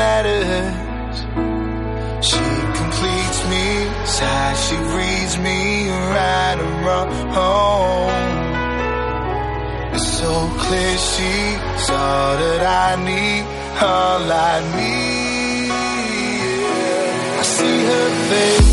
matters. She completes me, she reads me right around home. It's so clear she's all that I need, all I need. Yeah. I see her face.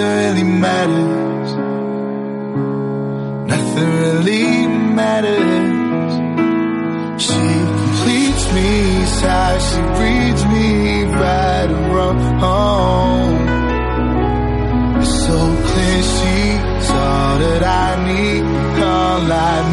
nothing really matters. Nothing really matters. She completes me, sighs, she breathes me right and wrong. It's so clear she's all that I need, all I need.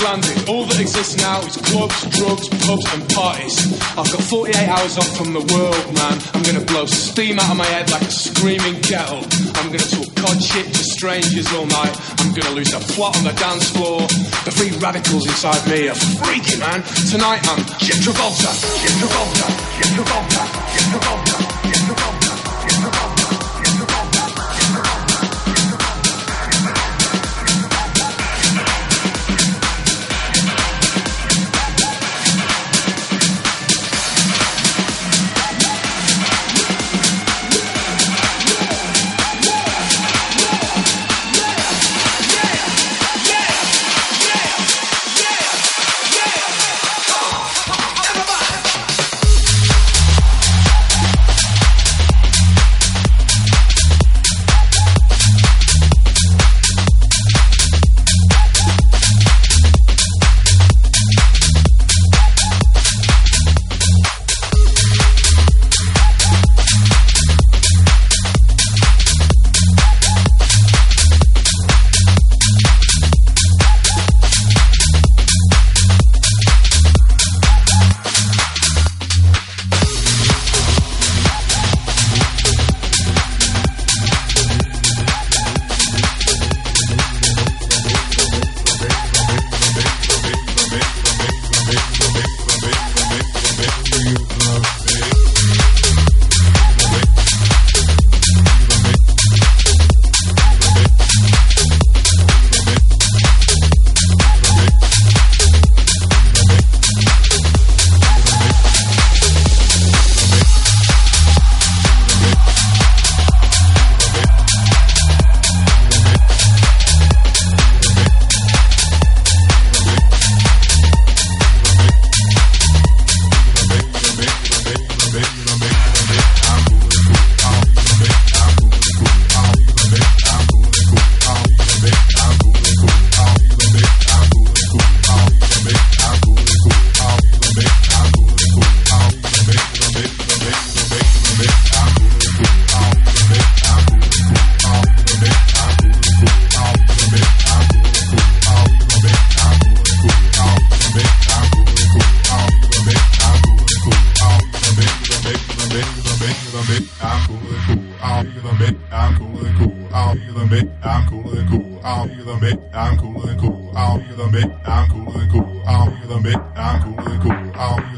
All that exists now is clubs, drugs, pubs, and parties. I've got 48 hours off from the world, man. I'm gonna blow steam out of my head like a screaming kettle. I'm gonna talk cod shit to strangers all night. I'm gonna lose a plot on the dance floor. The free radicals inside me are freaking, man. Tonight I'm Jet Travolta, Jet Travolta, Jet Travolta, Jet Travolta,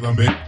Bambi.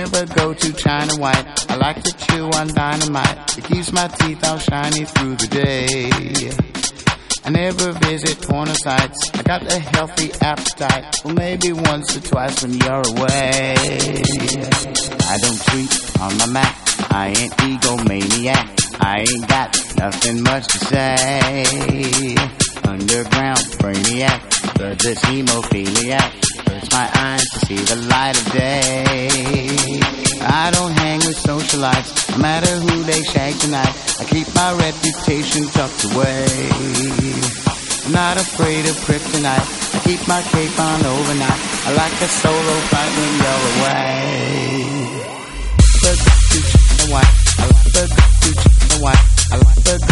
Never go to China White, I like to chew on dynamite, it keeps my teeth all shiny through the day. I never visit porno sites. I got a healthy appetite. Well, maybe once or twice when you're away. I don't tweet on my Mac. I ain't egomaniac. I ain't got nothing much to say. Underground brainiac. But this hemophiliac. My eyes to see the light of day. I don't hang with socialites, no matter who they shag tonight. I keep my reputation tucked away. I'm not afraid of kryptonite. I keep my cape on overnight. I like a solo fight when you're away. White. I like the the. I like the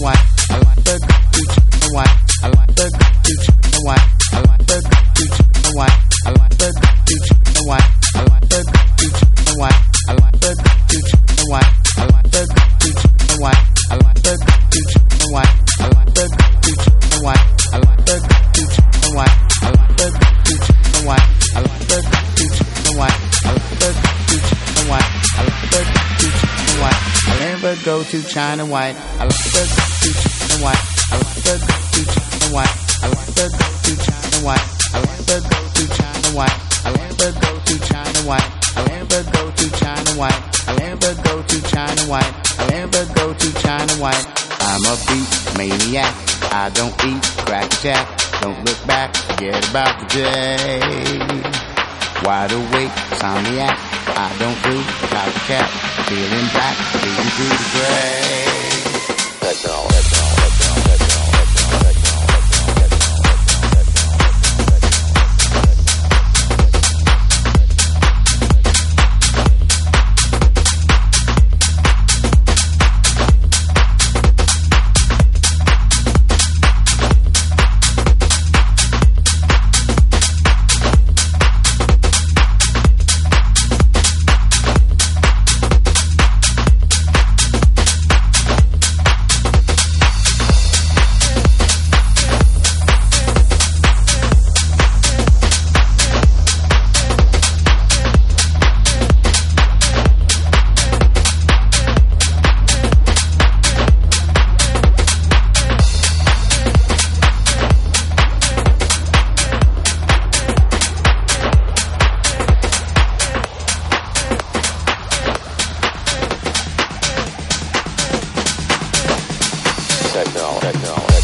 why go to China White. I like the and white. I like the and white. I like the and white. I like the go to China White. I never go to China White. I never go to China White. I never go to China White. I never go to China White. I'm a beat maniac. I don't eat crack jack. Don't look back, forget about the day. Wide awake, insomniac. I don't do copycat feeling black, feeling too gray. technology. technology.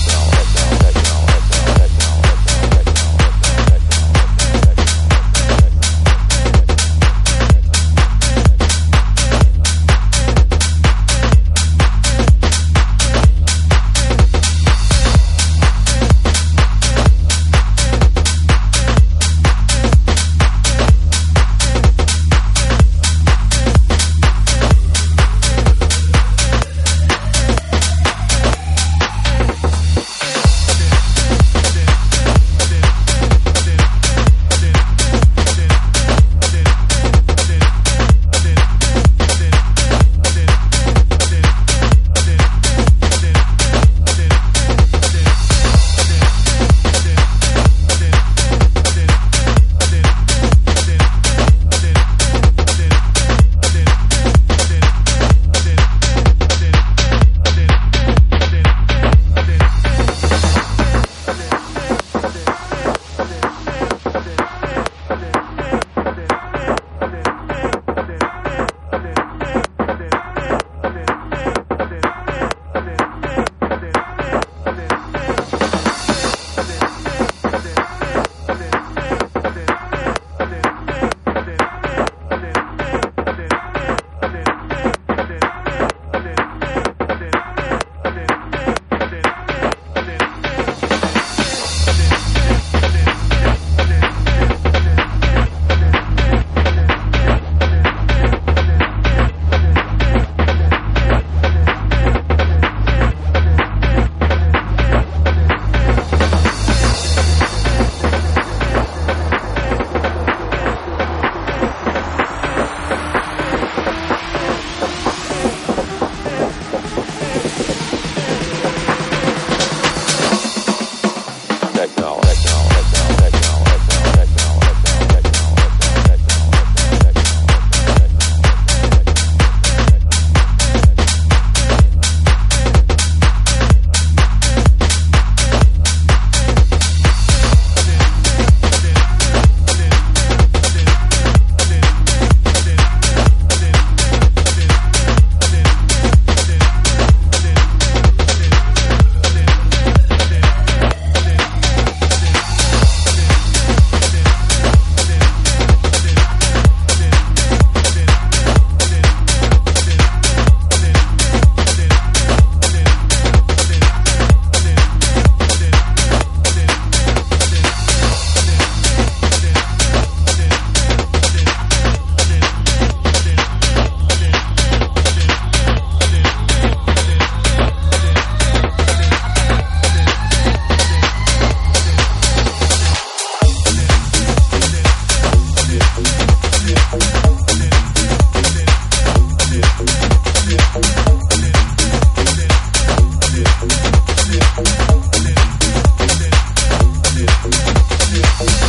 www.nandogranado.com.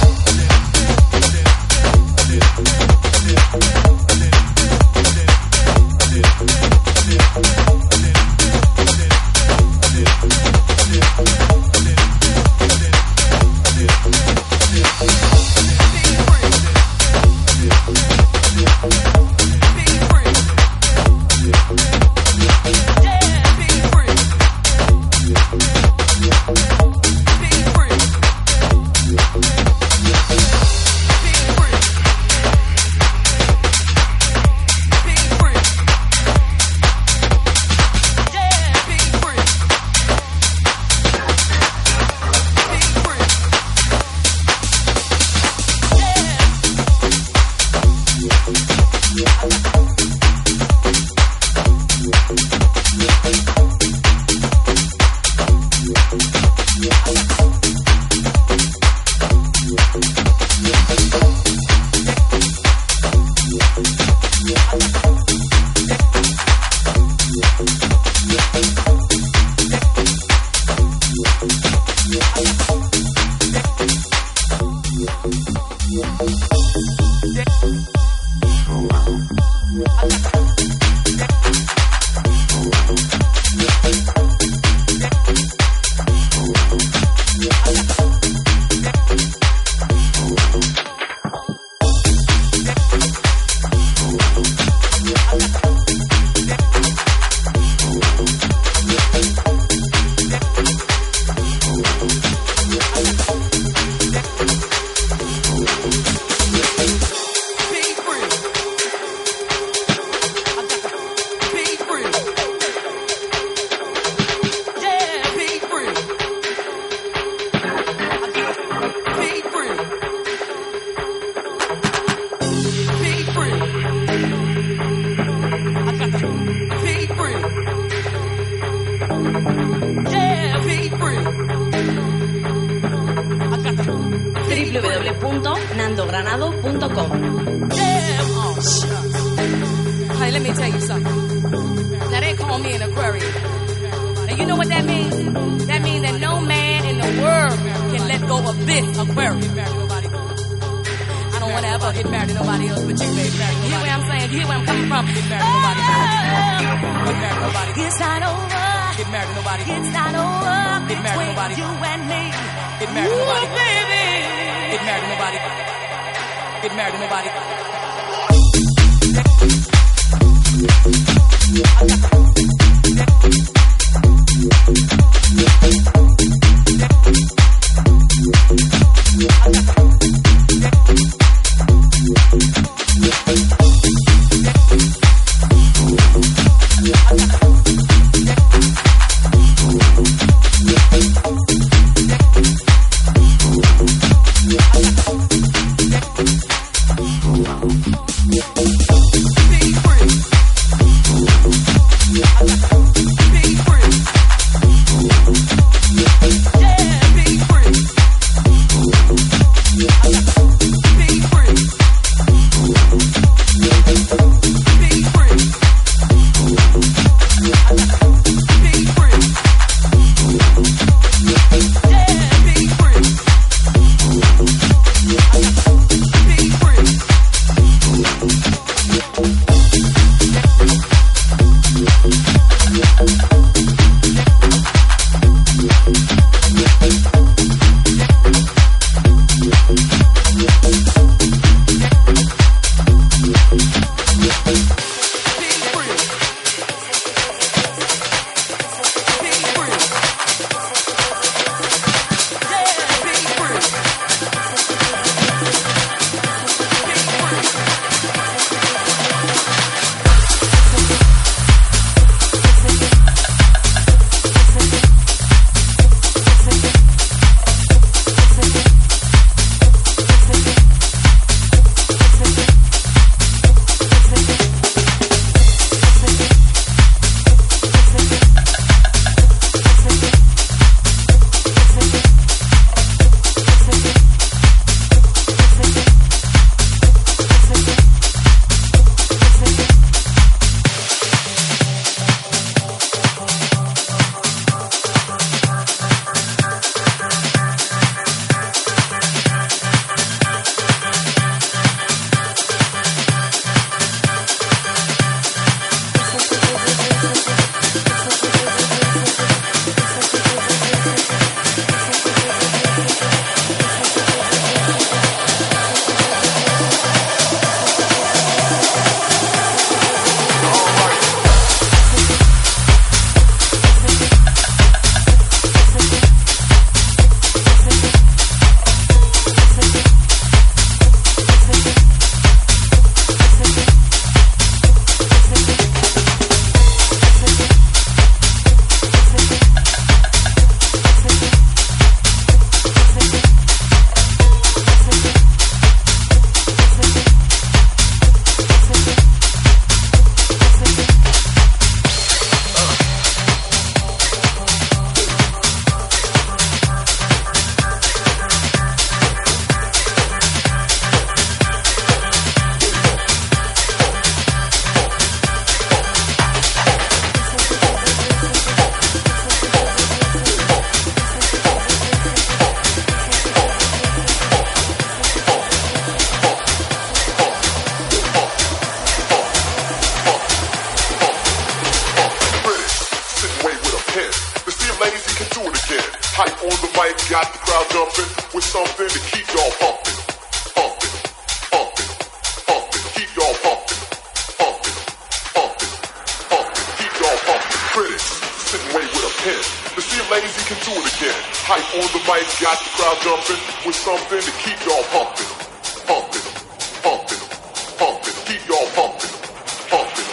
free. Thank See if can do it again. Hype on the mic, got the crowd jumping with something to keep y'all pumping. Pumping, pumping, pumping, keep y'all pumping. Pumping,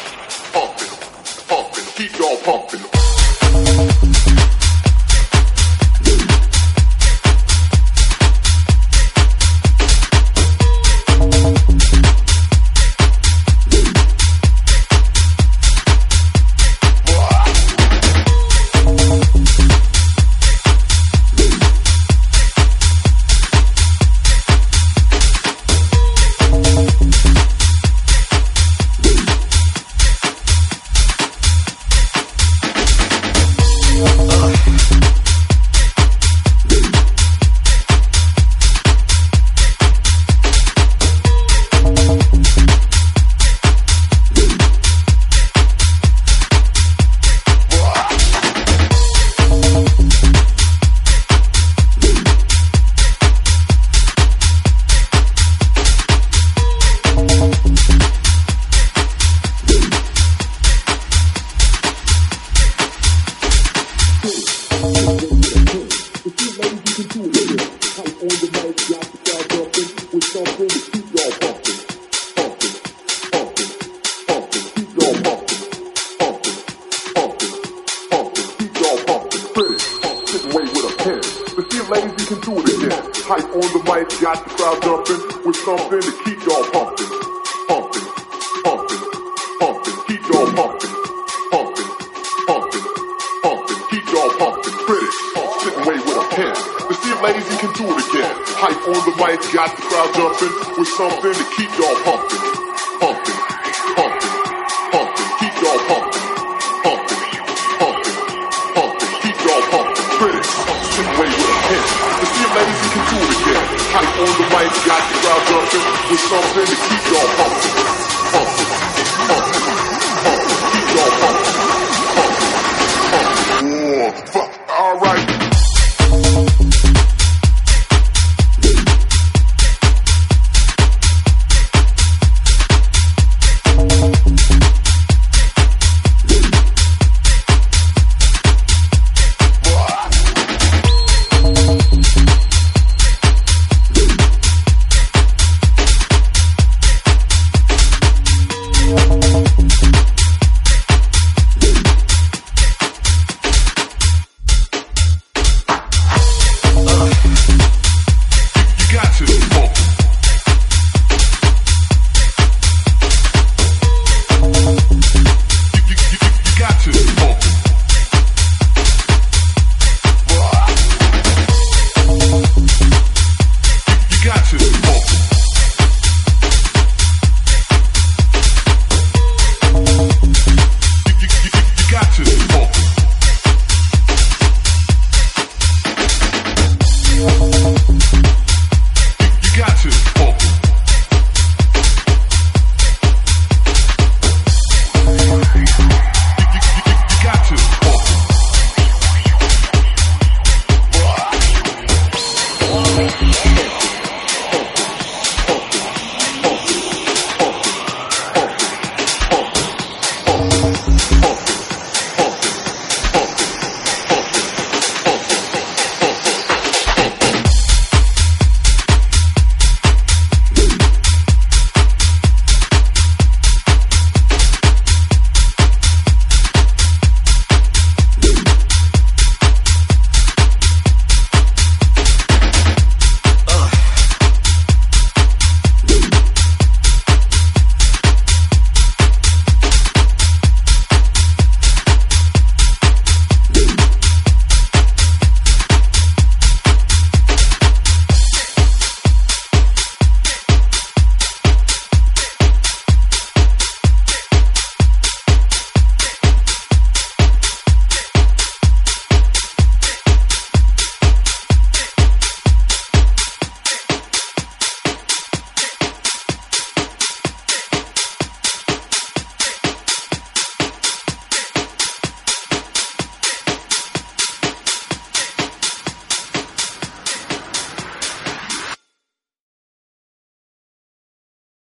pumping, pumping, keep y'all pumping. Got the crowd jumping with something to keep y'all pumping. Pumping, pumping, pumping, keep y'all pumping. Pumping, pumping, pumping, keep y'all pumping. Critics, sitting wait with a pen to see if lazy can do it again. Hype on the mic, got the crowd jumping with something to keep y'all. Pumping, with something to keep y'all pumping.